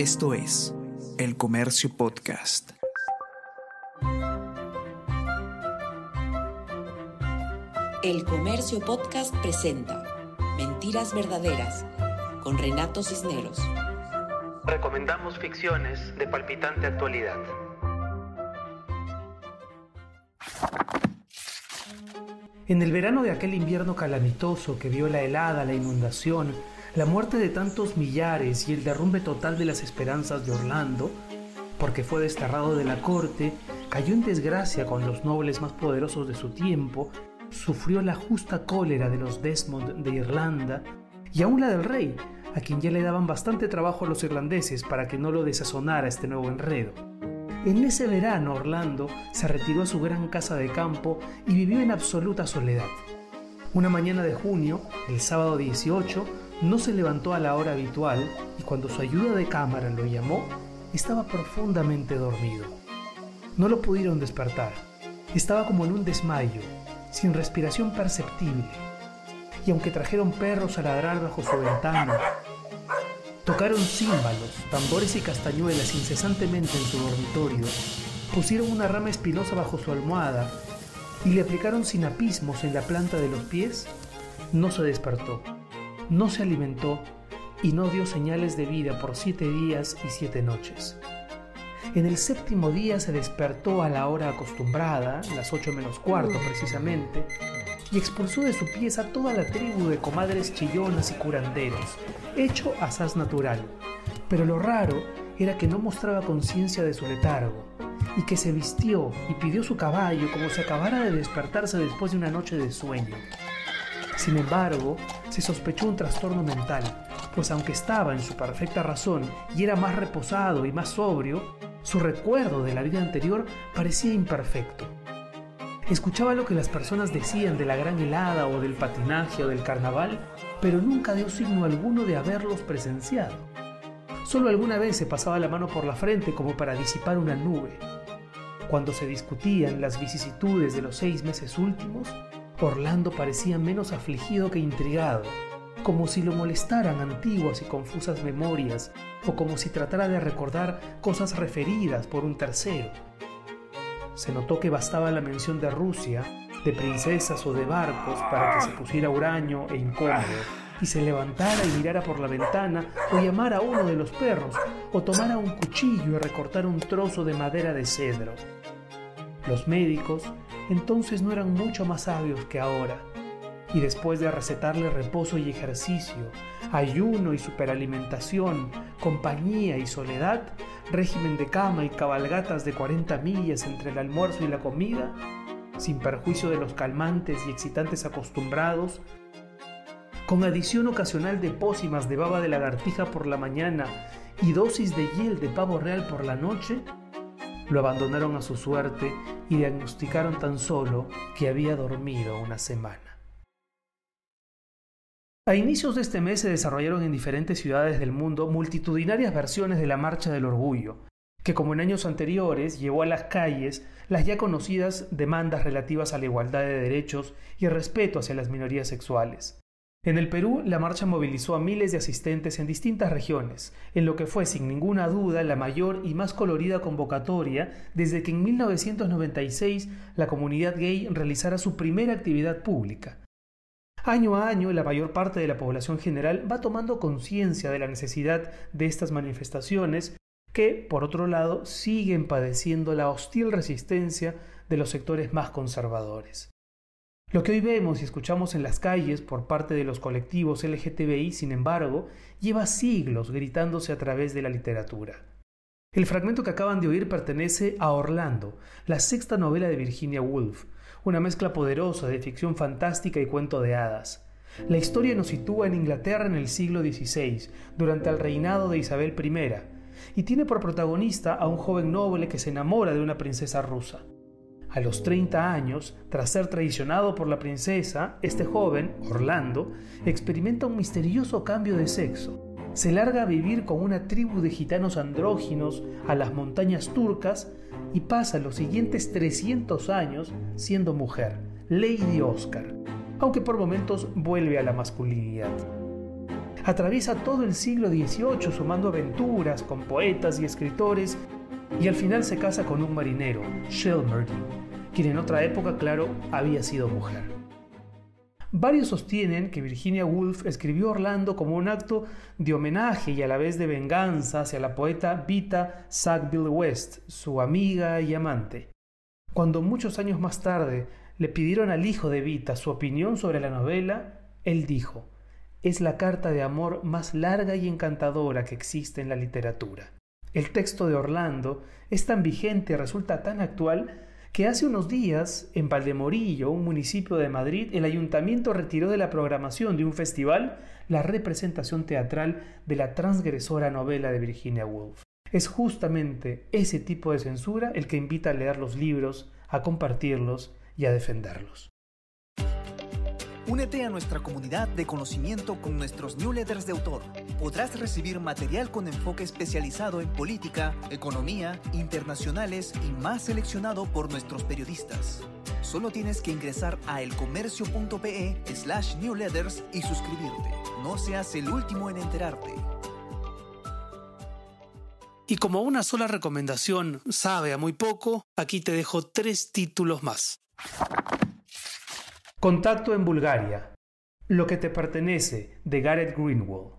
Esto es El Comercio Podcast. El Comercio Podcast presenta Mentiras Verdaderas con Renato Cisneros. Recomendamos ficciones de palpitante actualidad. En el verano de aquel invierno calamitoso que vio la helada, la inundación, la muerte de tantos millares y el derrumbe total de las esperanzas de Orlando, porque fue desterrado de la corte, cayó en desgracia con los nobles más poderosos de su tiempo, sufrió la justa cólera de los Desmond de Irlanda y aún la del rey, a quien ya le daban bastante trabajo los irlandeses para que no lo desazonara este nuevo enredo. En ese verano Orlando se retiró a su gran casa de campo y vivió en absoluta soledad. Una mañana de junio, el sábado 18, no se levantó a la hora habitual y cuando su ayuda de cámara lo llamó, estaba profundamente dormido. No lo pudieron despertar. Estaba como en un desmayo, sin respiración perceptible. Y aunque trajeron perros a ladrar bajo su ventana, tocaron címbalos, tambores y castañuelas incesantemente en su dormitorio, pusieron una rama espinosa bajo su almohada y le aplicaron sinapismos en la planta de los pies, no se despertó no se alimentó y no dio señales de vida por siete días y siete noches. En el séptimo día se despertó a la hora acostumbrada, las ocho menos cuarto precisamente, y expulsó de su pieza toda la tribu de comadres chillonas y curanderos, hecho asaz natural. Pero lo raro era que no mostraba conciencia de su letargo, y que se vistió y pidió su caballo como si acabara de despertarse después de una noche de sueño. Sin embargo, se sospechó un trastorno mental, pues aunque estaba en su perfecta razón y era más reposado y más sobrio, su recuerdo de la vida anterior parecía imperfecto. Escuchaba lo que las personas decían de la gran helada o del patinaje o del carnaval, pero nunca dio signo alguno de haberlos presenciado. Solo alguna vez se pasaba la mano por la frente como para disipar una nube. Cuando se discutían las vicisitudes de los seis meses últimos, Orlando parecía menos afligido que intrigado, como si lo molestaran antiguas y confusas memorias, o como si tratara de recordar cosas referidas por un tercero. Se notó que bastaba la mención de Rusia, de princesas o de barcos para que se pusiera huraño e incómodo, y se levantara y mirara por la ventana, o llamara a uno de los perros, o tomara un cuchillo y recortara un trozo de madera de cedro. Los médicos entonces no eran mucho más sabios que ahora, y después de recetarle reposo y ejercicio, ayuno y superalimentación, compañía y soledad, régimen de cama y cabalgatas de 40 millas entre el almuerzo y la comida, sin perjuicio de los calmantes y excitantes acostumbrados, con adición ocasional de pócimas de baba de lagartija por la mañana y dosis de hiel de pavo real por la noche, lo abandonaron a su suerte y diagnosticaron tan solo que había dormido una semana. A inicios de este mes se desarrollaron en diferentes ciudades del mundo multitudinarias versiones de la Marcha del Orgullo, que como en años anteriores llevó a las calles las ya conocidas demandas relativas a la igualdad de derechos y el respeto hacia las minorías sexuales. En el Perú, la marcha movilizó a miles de asistentes en distintas regiones, en lo que fue sin ninguna duda la mayor y más colorida convocatoria desde que en 1996 la comunidad gay realizara su primera actividad pública. Año a año, la mayor parte de la población general va tomando conciencia de la necesidad de estas manifestaciones que, por otro lado, siguen padeciendo la hostil resistencia de los sectores más conservadores. Lo que hoy vemos y escuchamos en las calles por parte de los colectivos LGTBI, sin embargo, lleva siglos gritándose a través de la literatura. El fragmento que acaban de oír pertenece a Orlando, la sexta novela de Virginia Woolf, una mezcla poderosa de ficción fantástica y cuento de hadas. La historia nos sitúa en Inglaterra en el siglo XVI, durante el reinado de Isabel I, y tiene por protagonista a un joven noble que se enamora de una princesa rusa. A los 30 años, tras ser traicionado por la princesa, este joven, Orlando, experimenta un misterioso cambio de sexo. Se larga a vivir con una tribu de gitanos andróginos a las montañas turcas y pasa los siguientes 300 años siendo mujer, Lady Oscar, aunque por momentos vuelve a la masculinidad. Atraviesa todo el siglo XVIII sumando aventuras con poetas y escritores y al final se casa con un marinero, Shelmerdine, quien en otra época, claro, había sido mujer. Varios sostienen que Virginia Woolf escribió Orlando como un acto de homenaje y a la vez de venganza hacia la poeta Vita Sackville West, su amiga y amante. Cuando muchos años más tarde le pidieron al hijo de Vita su opinión sobre la novela, él dijo, es la carta de amor más larga y encantadora que existe en la literatura. El texto de Orlando es tan vigente y resulta tan actual que hace unos días, en Valdemorillo, un municipio de Madrid, el ayuntamiento retiró de la programación de un festival la representación teatral de la transgresora novela de Virginia Woolf. Es justamente ese tipo de censura el que invita a leer los libros, a compartirlos y a defenderlos. Únete a nuestra comunidad de conocimiento con nuestros newsletters de autor. Podrás recibir material con enfoque especializado en política, economía, internacionales y más seleccionado por nuestros periodistas. Solo tienes que ingresar a elcomercio.pe slash newsletters y suscribirte. No seas el último en enterarte. Y como una sola recomendación sabe a muy poco, aquí te dejo tres títulos más. Contacto en Bulgaria. Lo que te pertenece, de Gareth Greenwald.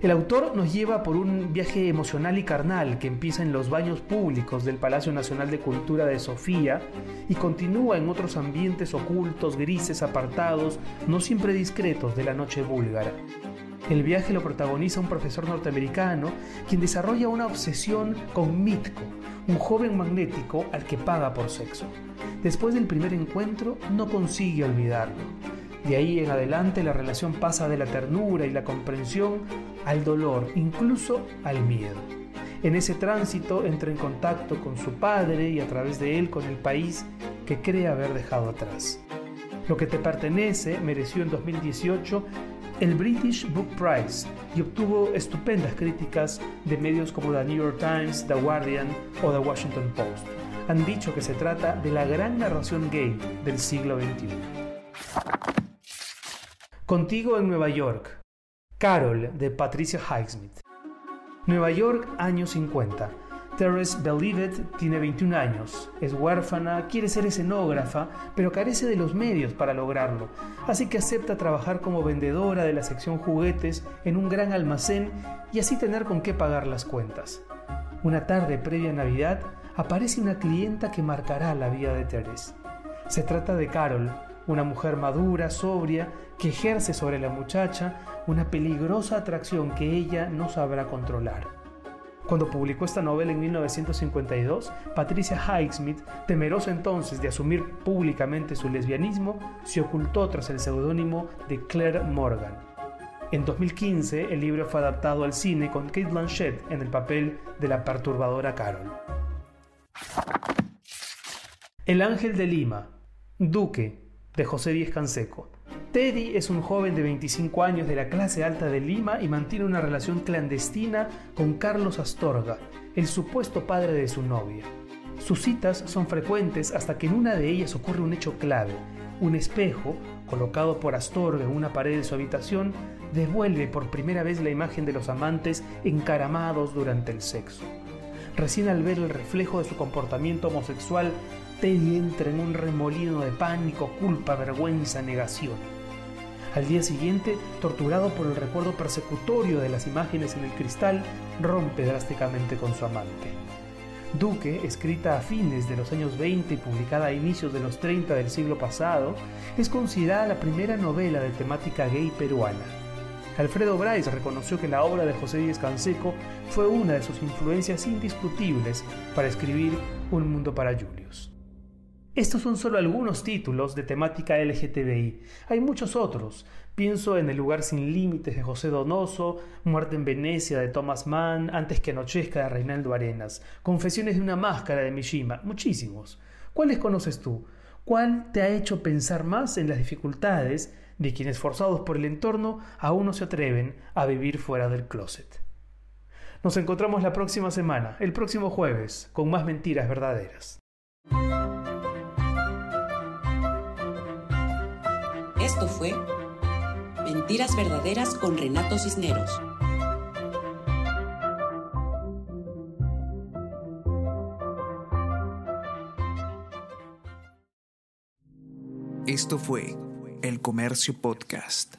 El autor nos lleva por un viaje emocional y carnal que empieza en los baños públicos del Palacio Nacional de Cultura de Sofía y continúa en otros ambientes ocultos, grises, apartados, no siempre discretos de la noche búlgara. El viaje lo protagoniza un profesor norteamericano quien desarrolla una obsesión con Mitko, un joven magnético al que paga por sexo. Después del primer encuentro no consigue olvidarlo. De ahí en adelante la relación pasa de la ternura y la comprensión al dolor, incluso al miedo. En ese tránsito entra en contacto con su padre y a través de él con el país que cree haber dejado atrás. Lo que te pertenece mereció en 2018 el British Book Prize y obtuvo estupendas críticas de medios como The New York Times, The Guardian o The Washington Post. Han dicho que se trata de la gran narración gay del siglo XXI. Contigo en Nueva York. Carol de Patricia Highsmith. Nueva York, años 50. Teres Believed tiene 21 años, es huérfana, quiere ser escenógrafa, pero carece de los medios para lograrlo, así que acepta trabajar como vendedora de la sección juguetes en un gran almacén y así tener con qué pagar las cuentas. Una tarde previa a Navidad aparece una clienta que marcará la vida de Teres. Se trata de Carol, una mujer madura, sobria, que ejerce sobre la muchacha una peligrosa atracción que ella no sabrá controlar. Cuando publicó esta novela en 1952, Patricia Highsmith, temerosa entonces de asumir públicamente su lesbianismo, se ocultó tras el seudónimo de Claire Morgan. En 2015, el libro fue adaptado al cine con Kate Blanchett en el papel de la perturbadora Carol. El Ángel de Lima, Duque, de José Díez Canseco. Teddy es un joven de 25 años de la clase alta de Lima y mantiene una relación clandestina con Carlos Astorga, el supuesto padre de su novia. Sus citas son frecuentes hasta que en una de ellas ocurre un hecho clave. Un espejo, colocado por Astorga en una pared de su habitación, devuelve por primera vez la imagen de los amantes encaramados durante el sexo. Recién al ver el reflejo de su comportamiento homosexual, Teddy entra en un remolino de pánico, culpa, vergüenza, negación. Al día siguiente, torturado por el recuerdo persecutorio de las imágenes en el cristal, rompe drásticamente con su amante. Duque, escrita a fines de los años 20 y publicada a inicios de los 30 del siglo pasado, es considerada la primera novela de temática gay peruana. Alfredo Bryce reconoció que la obra de José Díez Canseco fue una de sus influencias indiscutibles para escribir Un mundo para Julius. Estos son solo algunos títulos de temática LGTBI. Hay muchos otros. Pienso en El lugar sin límites de José Donoso, Muerte en Venecia de Thomas Mann, Antes que anochezca de Reinaldo Arenas, Confesiones de una máscara de Mishima, muchísimos. ¿Cuáles conoces tú? ¿Cuál te ha hecho pensar más en las dificultades de quienes forzados por el entorno aún no se atreven a vivir fuera del closet? Nos encontramos la próxima semana, el próximo jueves, con más mentiras verdaderas. Esto fue Mentiras verdaderas con Renato Cisneros. Esto fue El Comercio Podcast.